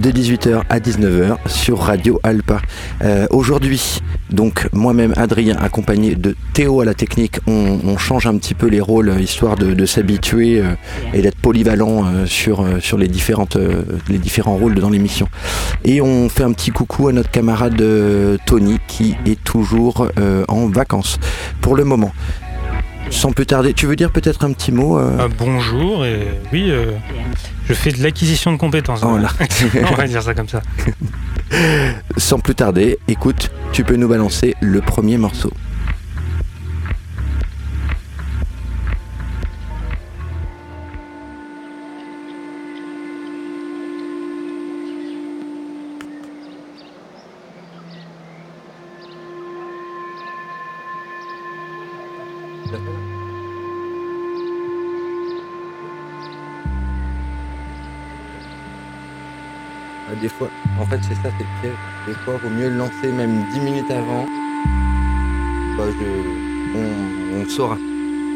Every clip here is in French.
de 18h à 19h sur Radio Alpa. Euh, aujourd'hui, donc moi-même Adrien, accompagné de Théo à la technique, on, change un petit peu les rôles histoire de, s'habituer euh, et d'être polyvalent euh, sur, sur les, différentes, les différents rôles dans l'émission. Et on fait un petit coucou à notre camarade Tony qui est toujours en vacances pour le moment sans plus tarder, tu veux dire peut-être un petit mot ah, Bonjour, et oui, je fais de l'acquisition de compétences. On va dire ça comme ça. Sans plus tarder, écoute, tu peux nous balancer le premier morceau. Fois, en fait, c'est ça, c'est le piège. Des fois, il vaut mieux le lancer même 10 minutes avant. Bah, on, on saura.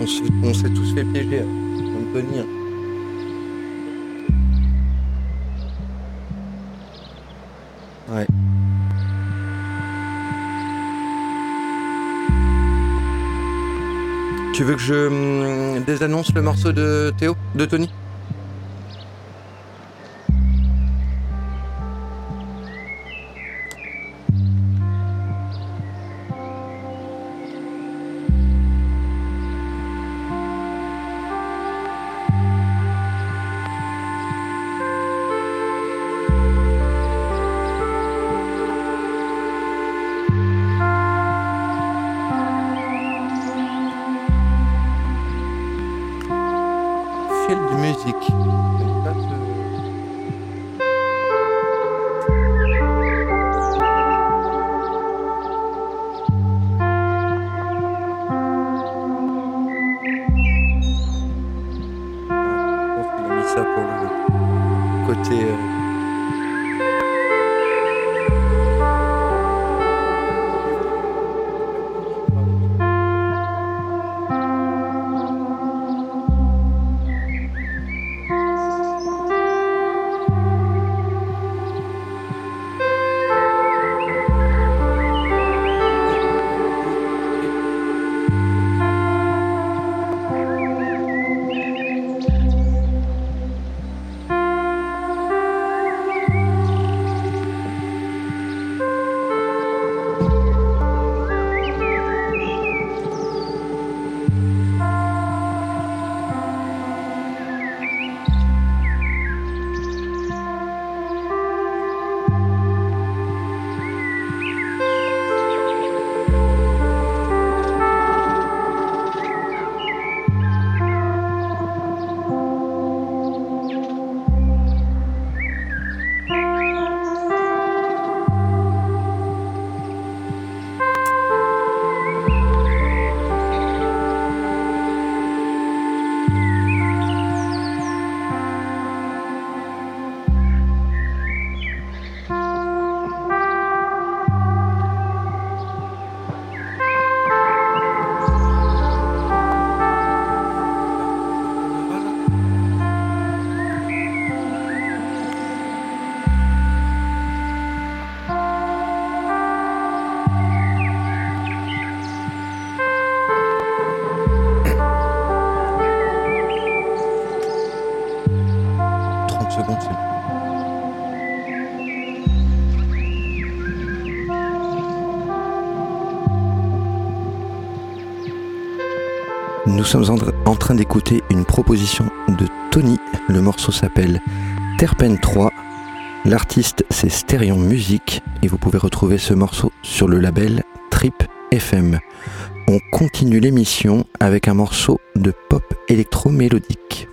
On, s'est tous fait piéger, hein, comme Tony. Hein. Ouais. Tu veux que je hum, désannonce le morceau de Théo, de Tony? Sommes en train d'écouter une proposition de Tony. Le morceau s'appelle Terpen 3. L'artiste c'est Stéréon Music et vous pouvez retrouver ce morceau sur le label Trip FM. On continue l'émission avec un morceau de pop électro-mélodique.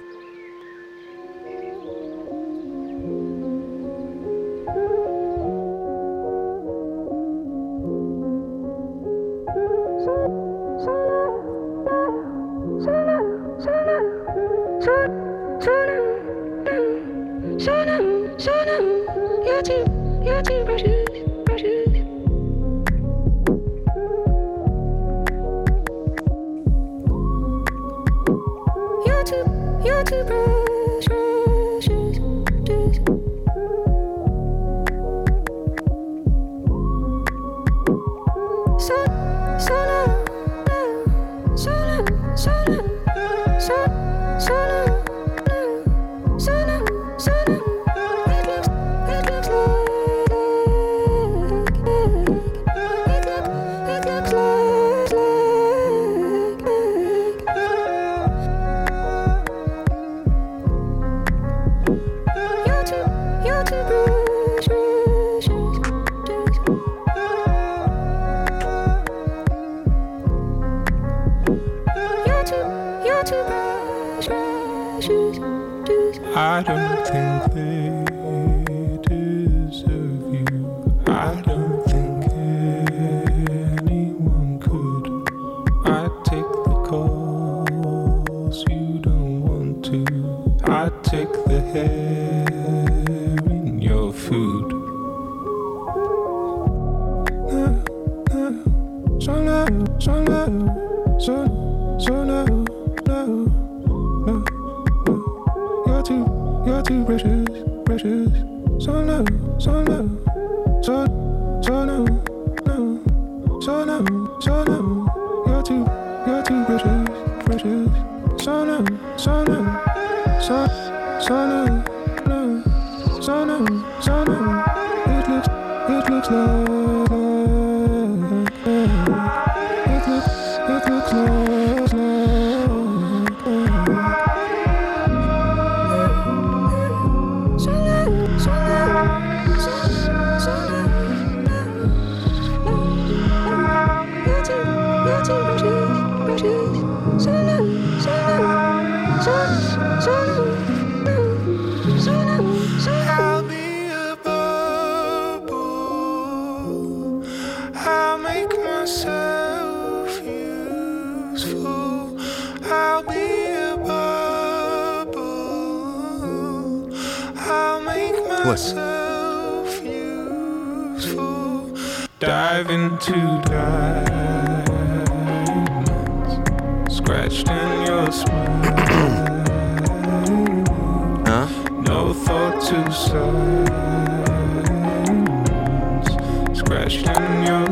myself useful. I'll be a bubble. I'll make myself useful. Dive into diamonds, scratched in your smile. huh? No thought to silence, scratched in your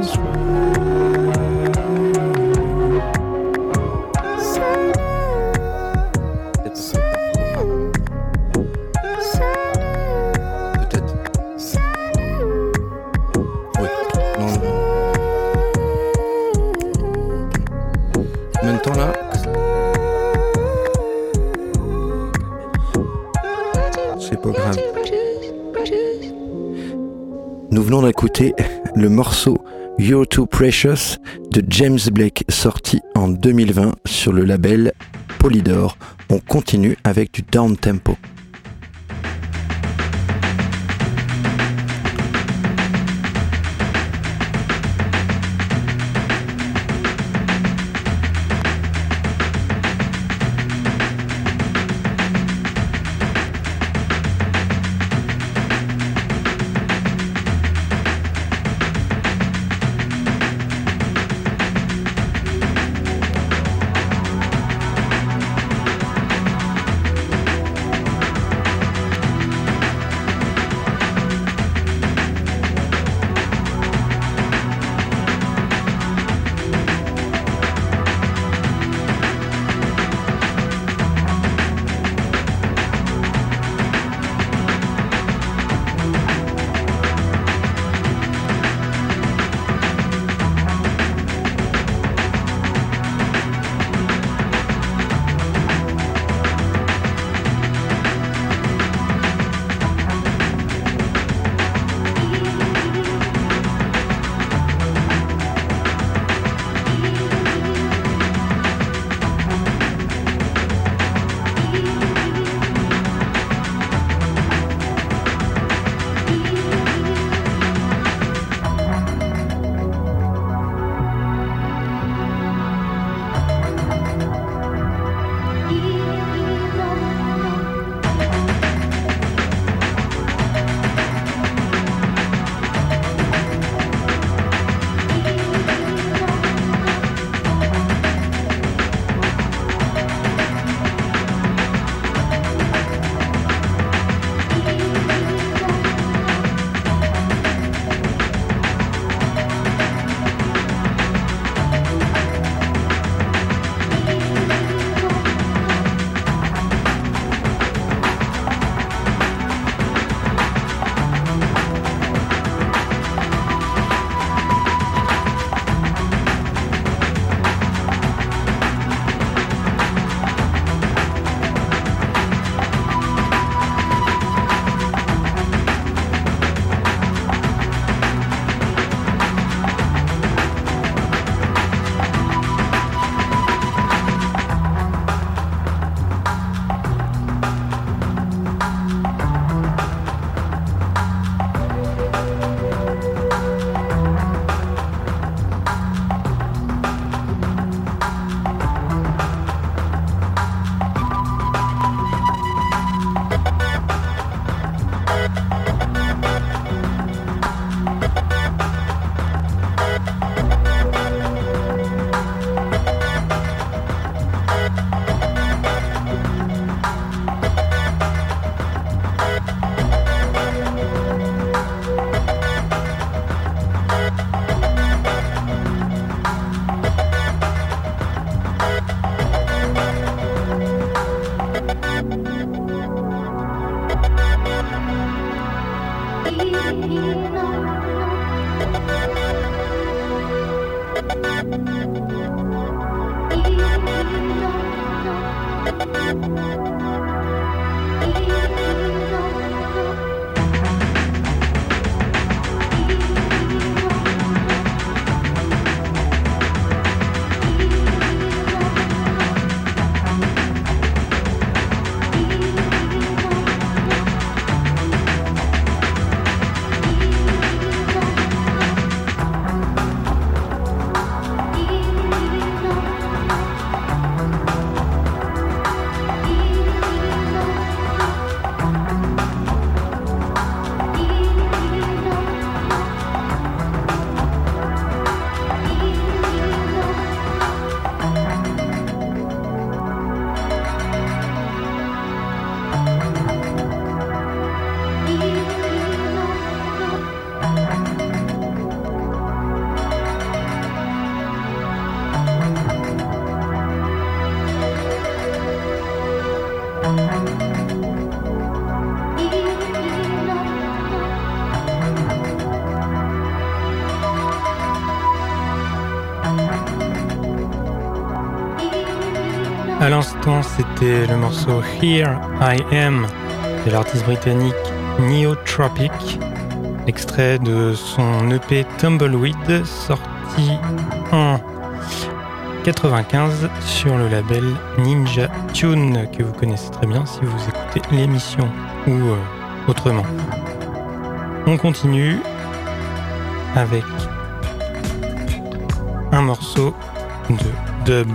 Écoutez le morceau You're Too Precious de James Blake sorti en 2020 sur le label Polydor. On continue avec du down tempo. Le morceau Here I Am de l'artiste britannique Neotropic, extrait de son EP Tumbleweed sorti en 95 sur le label Ninja Tune que vous connaissez très bien si vous écoutez l'émission ou euh, autrement. On continue avec un morceau de dub.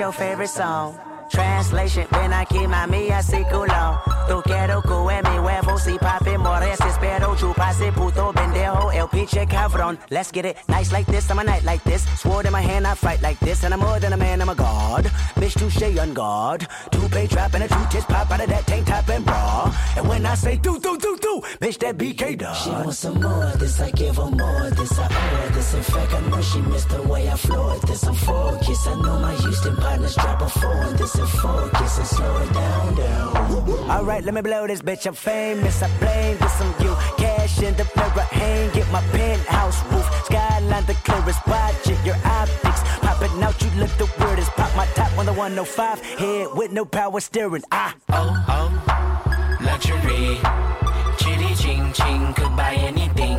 Your favorite song. Aquí mami así culo. Tú quiero que mi huevo si papi mores espero chupase puto pendejo el pinche cabrón. Let's get it nice like this, I'm a night like this. Sword in my hand, I fight like this, and I'm more than a man, I'm a god. Bitch, touche on guard. Two pay drop and a two tits pop out of that tank top and bra. And when I say do do do do, bitch that BK dog. She wants some more of this, I give her more of this, I owe her this. In fact, I know she missed the way I floored this. I'm focused, I know my Houston partners drop a four this and focus and slow. Alright, let me blow this bitch, I'm famous, I blame this on you. Cash in the mirror, hang it, my penthouse roof. Skyline the clearest, watch it, your optics. Popping out, you look the weirdest. Pop my top on the 105, head with no power steering. Ah, oh, oh, luxury. Chitty ching ching, could buy anything,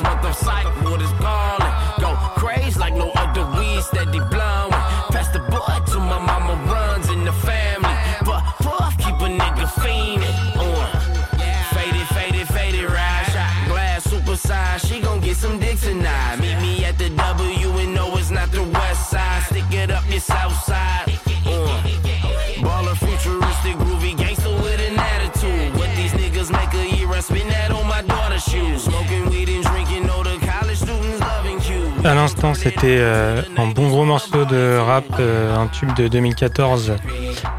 this mother psych, what is calling? Go crazy like no other weed, steady blowing. Pass the boy to my mama runs in the family. But puff, keep a nigga fiending. Uh. Faded, faded, faded, ride. Shot glass, super size. She gon' get some dick tonight. Meet me at the W and no, it's not the west side. Stick it up your south side. À l'instant, c'était euh, un bon gros morceau de rap, euh, un tube de 2014,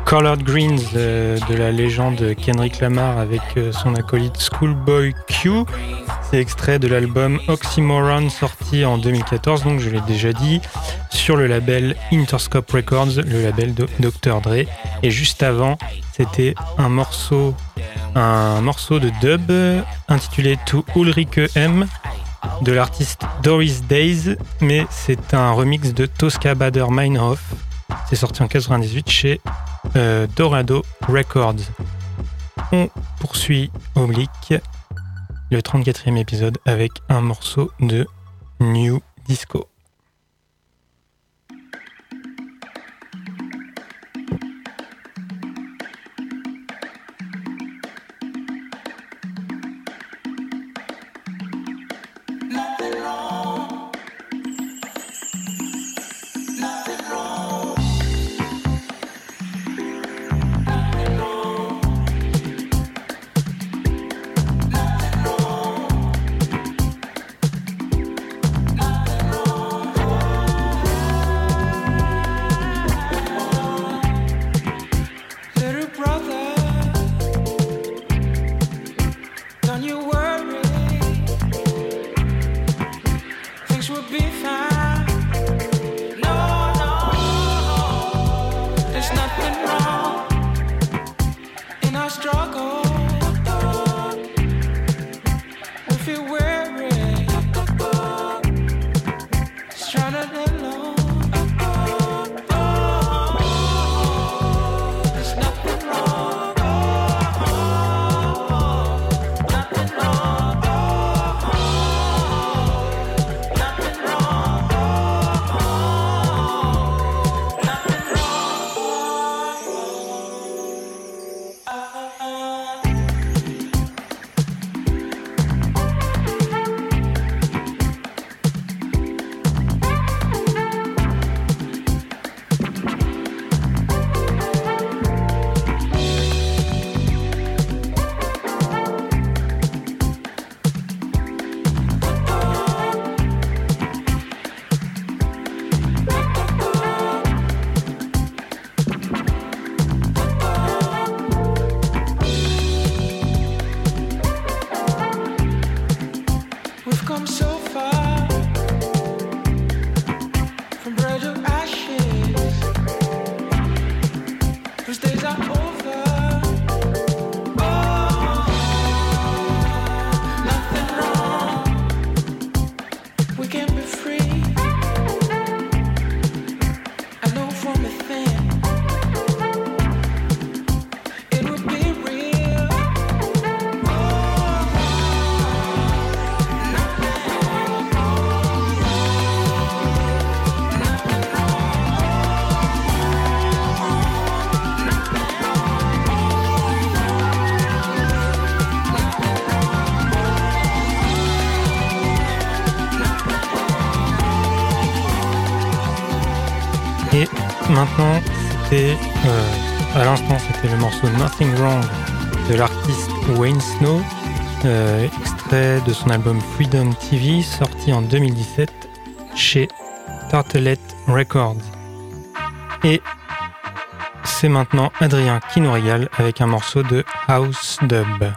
Colored Greens euh, de la légende Kendrick Lamar avec son acolyte Schoolboy Q. C'est extrait de l'album Oxymoron sorti en 2014, donc je l'ai déjà dit, sur le label Interscope Records, le label de Dr. Dre. Et juste avant, c'était un morceau, un morceau de dub intitulé To Ulrike M de l'artiste Doris Days, mais c'est un remix de Tosca Bader Meinhof. C'est sorti en 98 chez euh, Dorado Records. On poursuit Oblique, le 34e épisode, avec un morceau de New Disco. C'était le morceau Nothing Wrong de l'artiste Wayne Snow, euh, extrait de son album Freedom TV sorti en 2017 chez Tartelette Records. Et c'est maintenant Adrien qui nous régale avec un morceau de House Dub.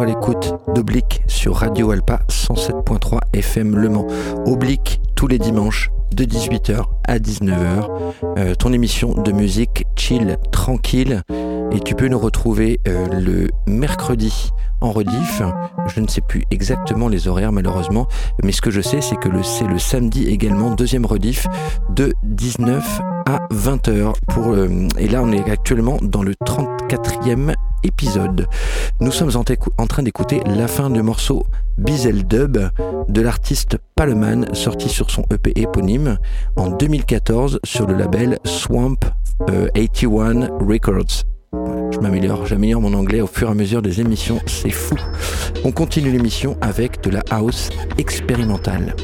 À l'écoute d'Oblique sur Radio Alpa 107.3 FM Le Mans. Oblique tous les dimanches de 18h à 19h. Euh, ton émission de musique chill, tranquille. Et tu peux nous retrouver euh, le mercredi en rediff. Je ne sais plus exactement les horaires malheureusement, mais ce que je sais c'est que c'est le samedi également, deuxième rediff de 19 à 20h. Pour, euh, et là on est actuellement dans le 34e épisode. Nous sommes en, train d'écouter la fin du morceau Bizel Dub de l'artiste Paleman sorti sur son EP éponyme en 2014 sur le label Swamp 81 euh, Records. Je m'améliore, j'améliore mon anglais au fur et à mesure des émissions, c'est fou. On continue l'émission avec de la house expérimentale.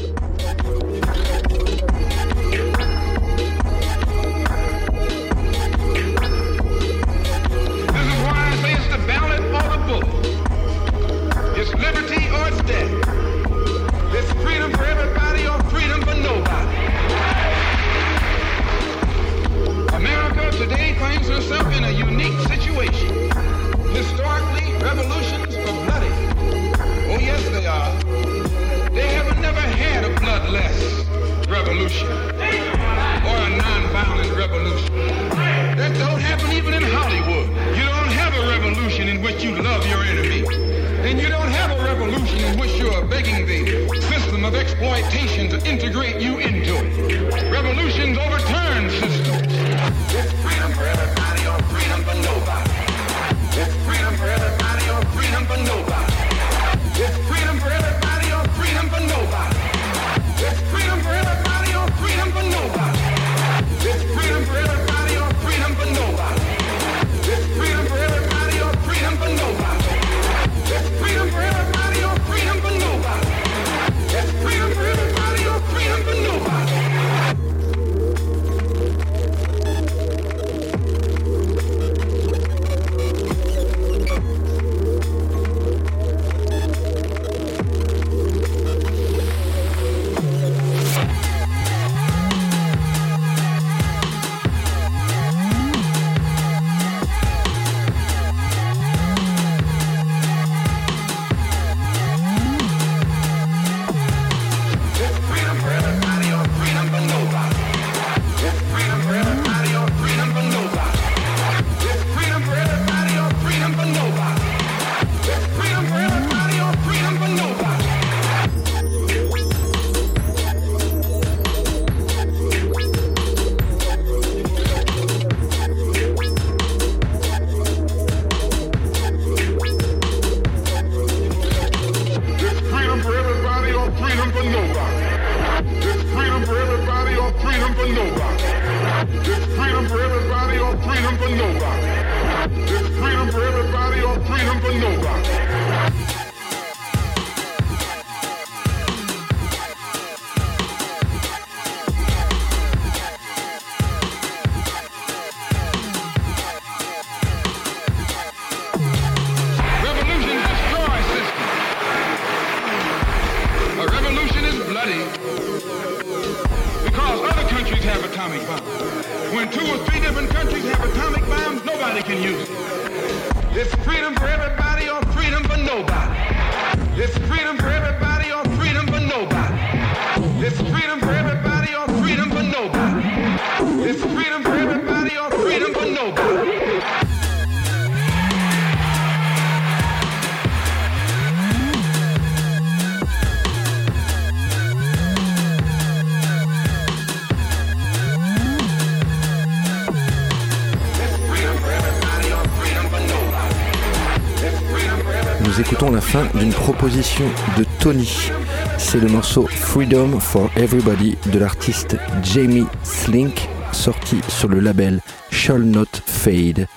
D'une proposition de Tony. C'est le morceau Freedom for Everybody de l'artiste Jamie Slink, sorti sur le label Shall Not Fade.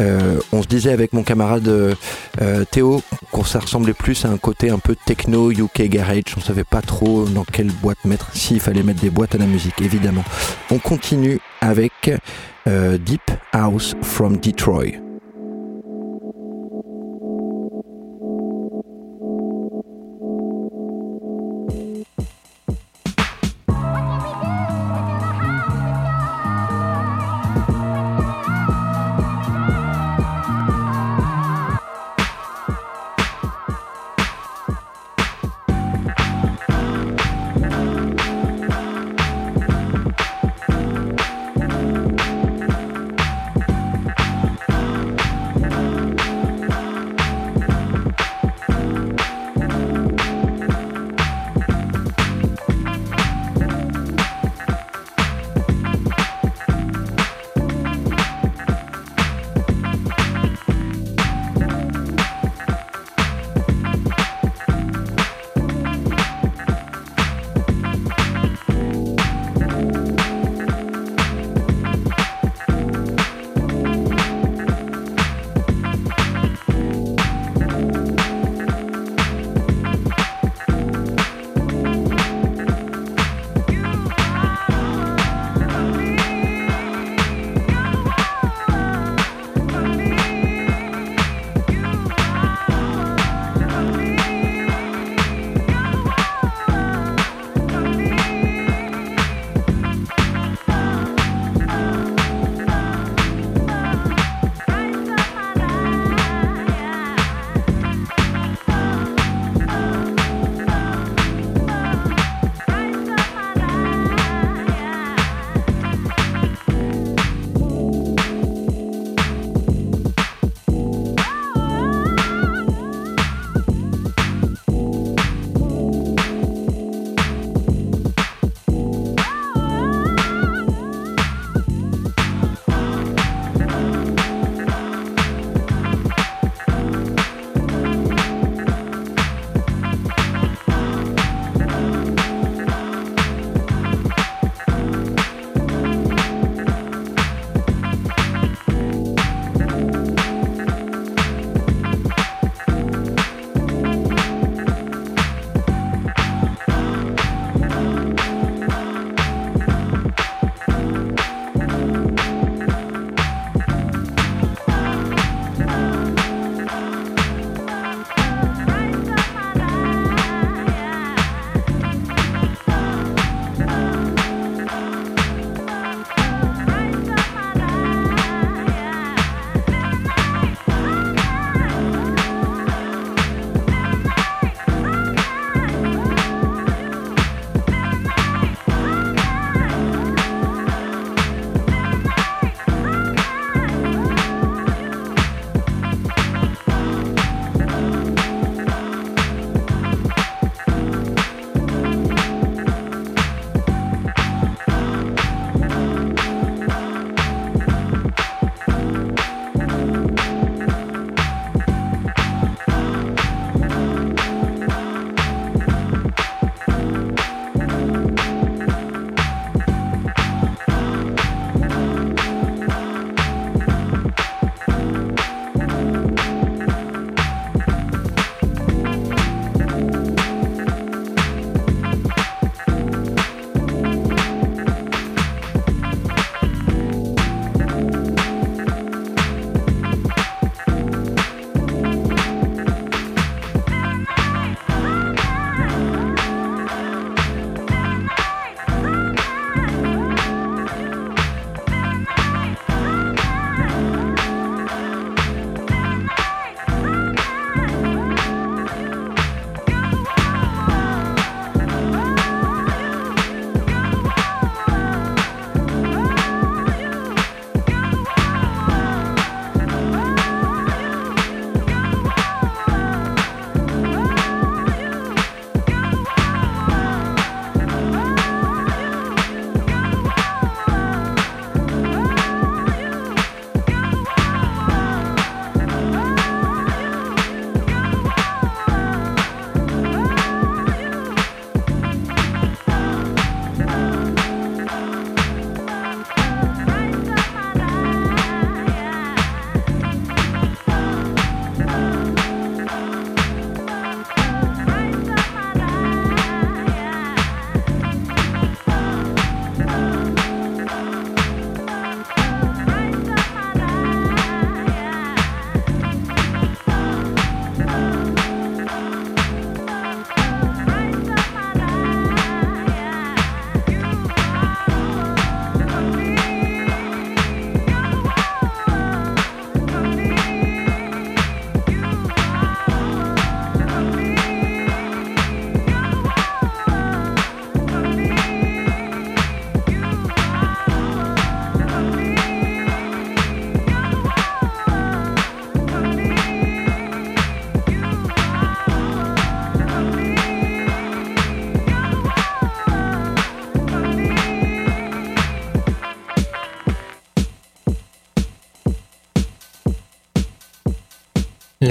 Euh, on se disait avec mon camarade euh, Théo qu'on ça ressemblait plus à un côté un peu techno UK garage. On savait pas trop dans quelle boîte mettre. S'il fallait mettre des boîtes à la musique, évidemment. On continue avec euh, Deep House from Detroit.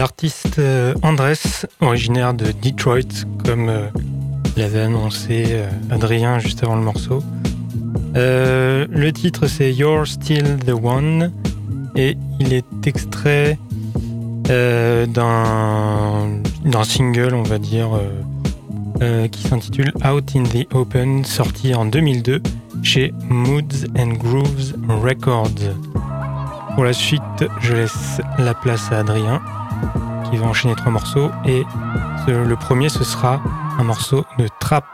L'artiste euh, Andres, originaire de Detroit, comme euh, l'avait annoncé euh, Adrien juste avant le morceau. le titre c'est You're Still the One et il est extrait d'un single, on va dire, qui s'intitule Out in the Open, sorti en 2002 chez Moods and Grooves Records. Pour la suite, je laisse la place à Adrien qui va enchaîner trois morceaux et le premier ce sera un morceau de trap.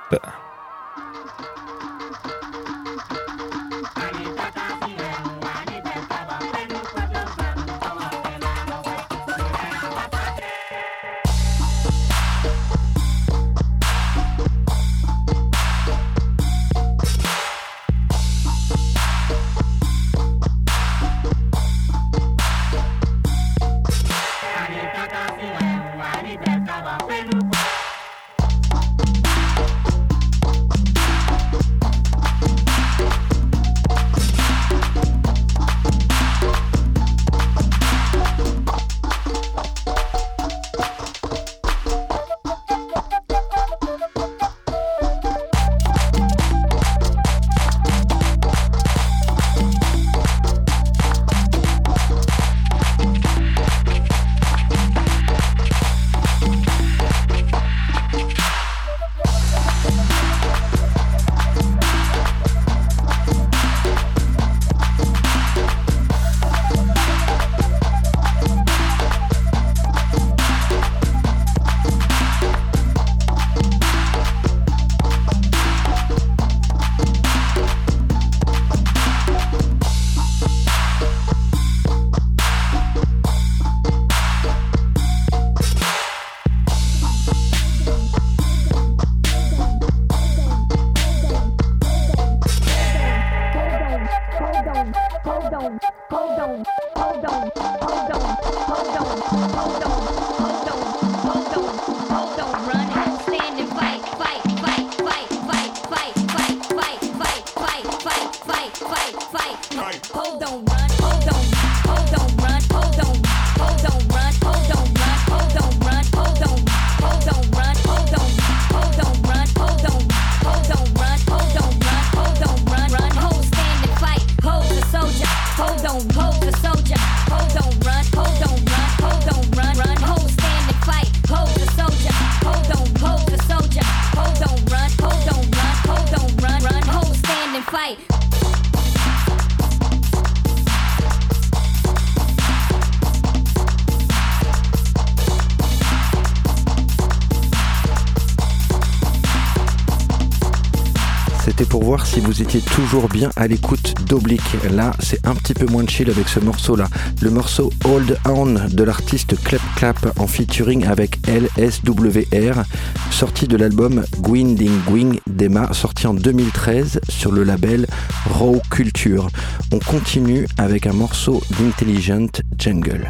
Si vous étiez toujours bien à l'écoute d'Oblique. Là, c'est un petit peu moins chill avec ce morceau-là. Le morceau Old On de l'artiste Clap Clap en featuring avec LSWR, sorti de l'album Gwyn Ding Gwing Dema, sorti en 2013 sur le label Raw Culture. On continue avec un morceau d'Intelligent Jungle.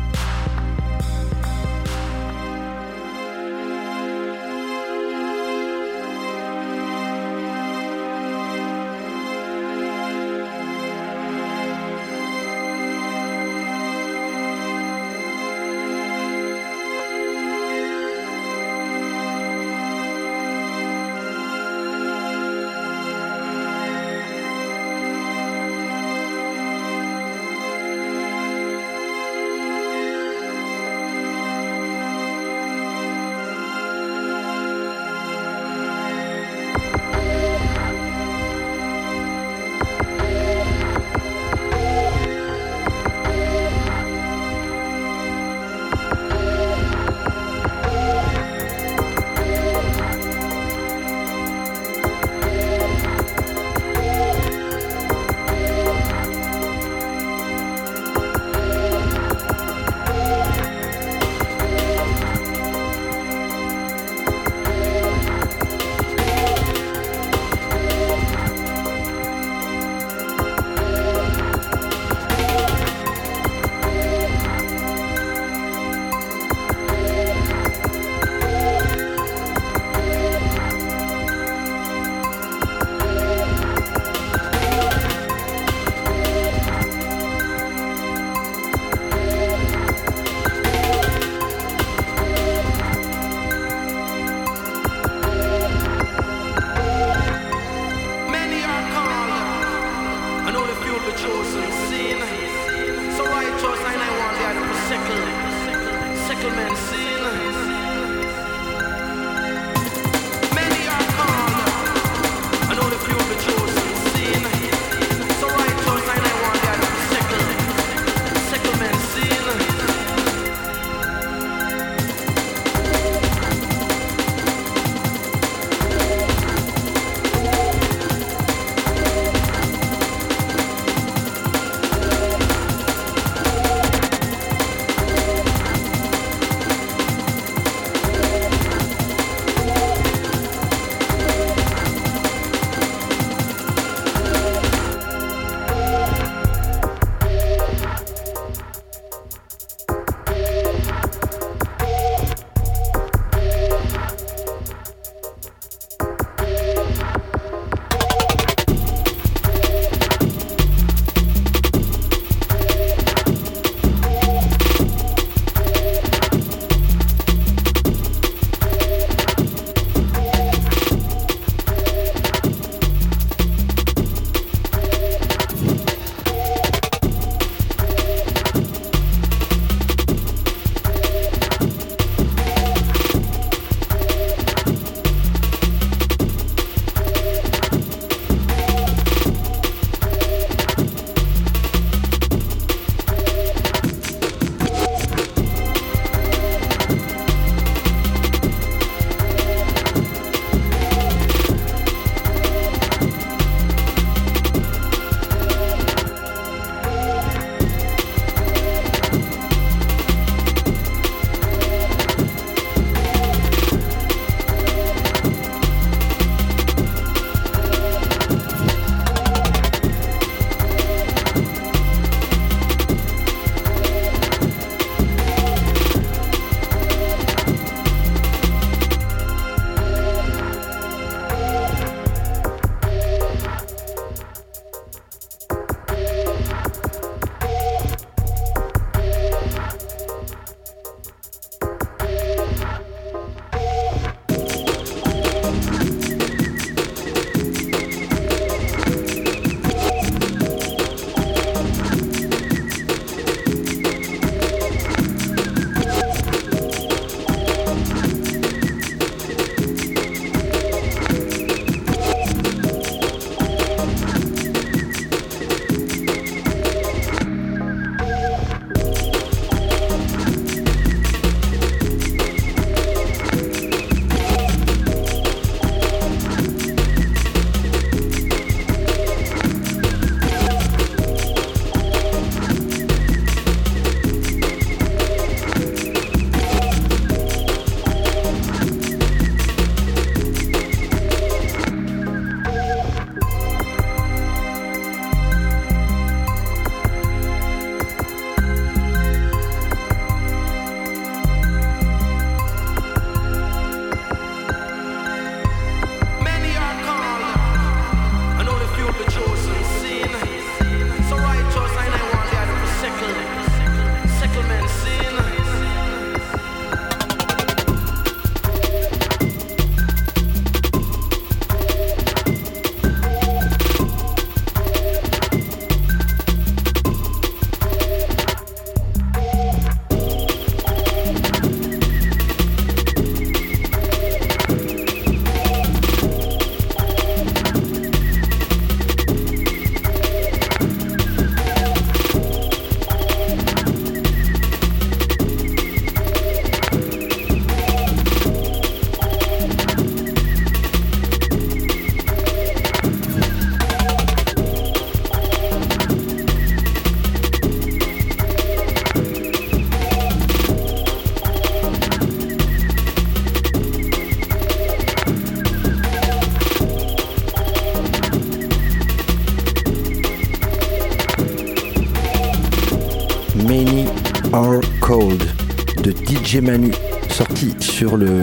Manu, sorti sur le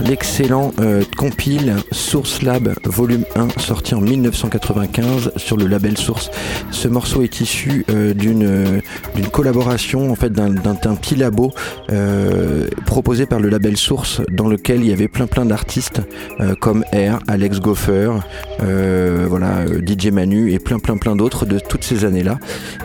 l'excellent, euh, compile Source Lab volume 1 sorti en 1995 sur le label Source. Ce morceau est issu euh, d'une euh, d'une collaboration en fait d'un petit labo proposé par le label Source dans lequel il y avait plein plein d'artistes comme Air, Alex Goffer, voilà DJ Manu et plein plein plein d'autres de toutes ces années-là.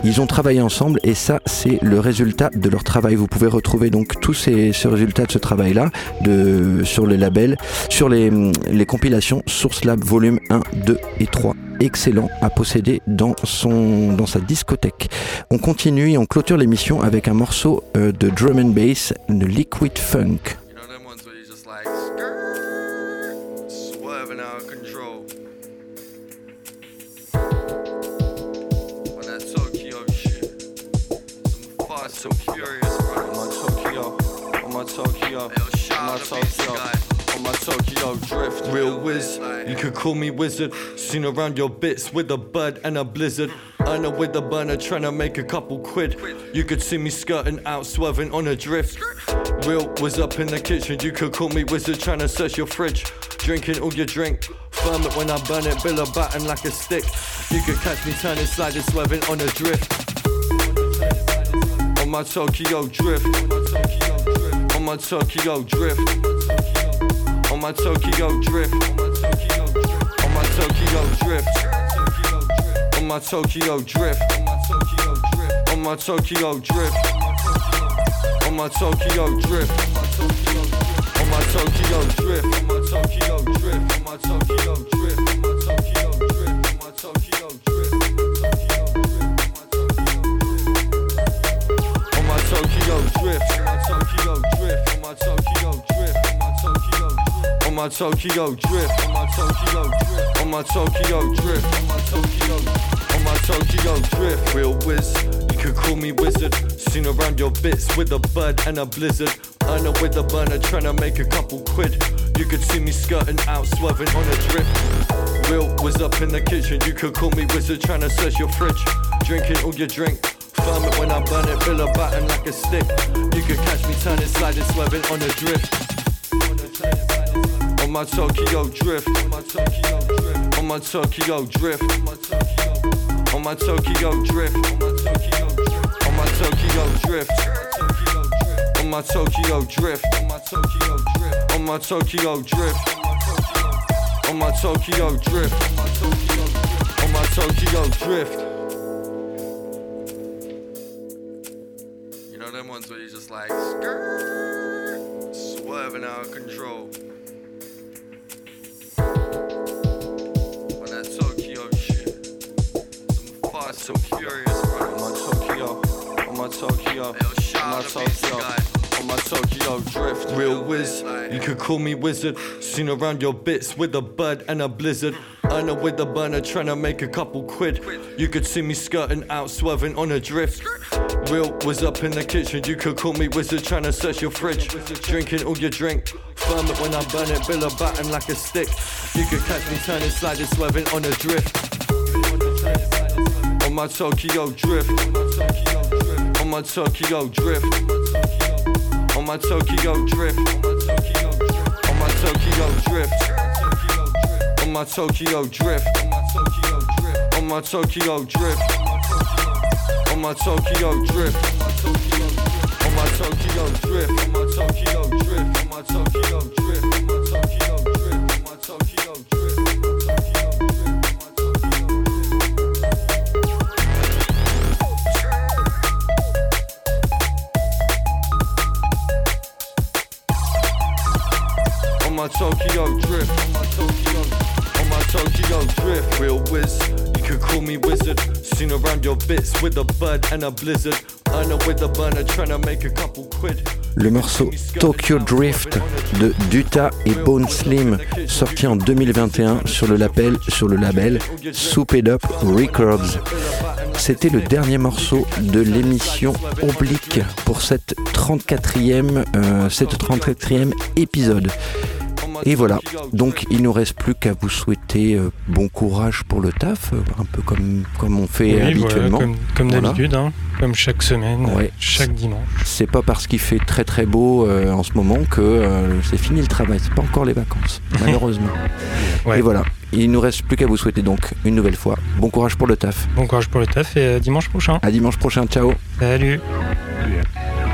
Ils ont travaillé ensemble et ça c'est le résultat de leur travail. Vous pouvez retrouver donc tous ces, ces résultats de ce travail-là de sur les labels, sur les, les compilations Source Lab volume 1, 2 et 3. Excellent à posséder dans, son, dans sa discothèque. On continue et on clôture l'émission avec un morceau euh, de drum and bass, de Liquid Funk. You know them ones where you just like skirt, swerving out of control. On that Tokyo shit. Some fast, some furious On my runners. Tokyo, on my Tokyo, Yo, on shout my Tokyo, on my Tokyo drift. Real whiz, you could call me wizard. Seen around your bits with a bud and a blizzard. Know with the burner trying to make a couple quid. You could see me skirting out, swerving on a drift. Real was up in the kitchen, you could call me wizard trying to search your fridge. Drinking all your drink, firm it when I burn it, bill a batten like a stick. You could catch me turning, sliding, swerving on a drift. On my Tokyo drift. On my Tokyo drift. On my Tokyo drift. On my Tokyo drift. On my Tokyo drift. On my Tokyo drift. On my Tokyo drift. On my Tokyo drift. On my Tokyo drift. On my Tokyo drift. Tokyo drift. On my Tokyo drift. On my Tokyo drift. On my Tokyo On my Tokyo drift. Real whiz. You could call me wizard. Seen around your bits with a bud and a blizzard. Know with a burner trying to make a couple quid. You could see me skirting out, swerving on a drift. Real was up in the kitchen. You could call me wizard trying to search your fridge. Drinking all your drink. Firm it when I burn it, bill a batten like a stick. You could catch me turning, sliding, swerving on a drift. On my Tokyo drift. On my Tokyo drift. On my Tokyo drift. On my Tokyo drift. On my Tokyo drift. On my Tokyo drift. On my Tokyo drift. On my Tokyo drift. On my Tokyo drift. On my Tokyo drift. You know them ones where you just like swerving out of control. Tokyo, on my out to Beast Tokyo, on oh, my Tokyo drift. Real whiz, you could call me wizard. Seen around your bits with a bud and a blizzard. Know with the burner trying to make a couple quid. You could see me skirting out, swerving on a drift. Real was up in the kitchen, you could call me wizard trying to search your fridge. Drinking all your drink, firm it when I burn it, bill a batten like a stick. You could catch me turning, sliding, swerving on a drift. On my Tokyo drift. My Tokyo drift. On my Tokyo drift. On my Tokyo drift. On my Tokyo drift. On my Tokyo drift. On my Tokyo drift. On my Tokyo drift. On my Tokyo drift. On my Tokyo drift. On my Tokyo drift. On my Tokyo drift. Le morceau Tokyo Drift de Duta et Bone Slim, sorti en 2021 sur le label, sur le label Souped Up Records. C'était le dernier morceau de l'émission Oblique pour cette 34e, euh, cette 34e épisode. Et voilà, donc il nous reste plus qu'à vous souhaiter euh, bon courage pour le taf, euh, un peu comme, comme on fait Oui, voilà, habituellement. comme, comme Voilà. d'habitude, hein, comme chaque semaine, Ouais. chaque dimanche. C'est pas parce qu'il fait très très beau euh, en ce moment que euh, c'est fini le travail, c'est pas encore les vacances, malheureusement. Ouais. Et voilà, il nous reste plus qu'à vous souhaiter donc une nouvelle fois bon courage pour le taf. Bon courage pour le taf et à dimanche prochain. À dimanche prochain, ciao Salut Yeah.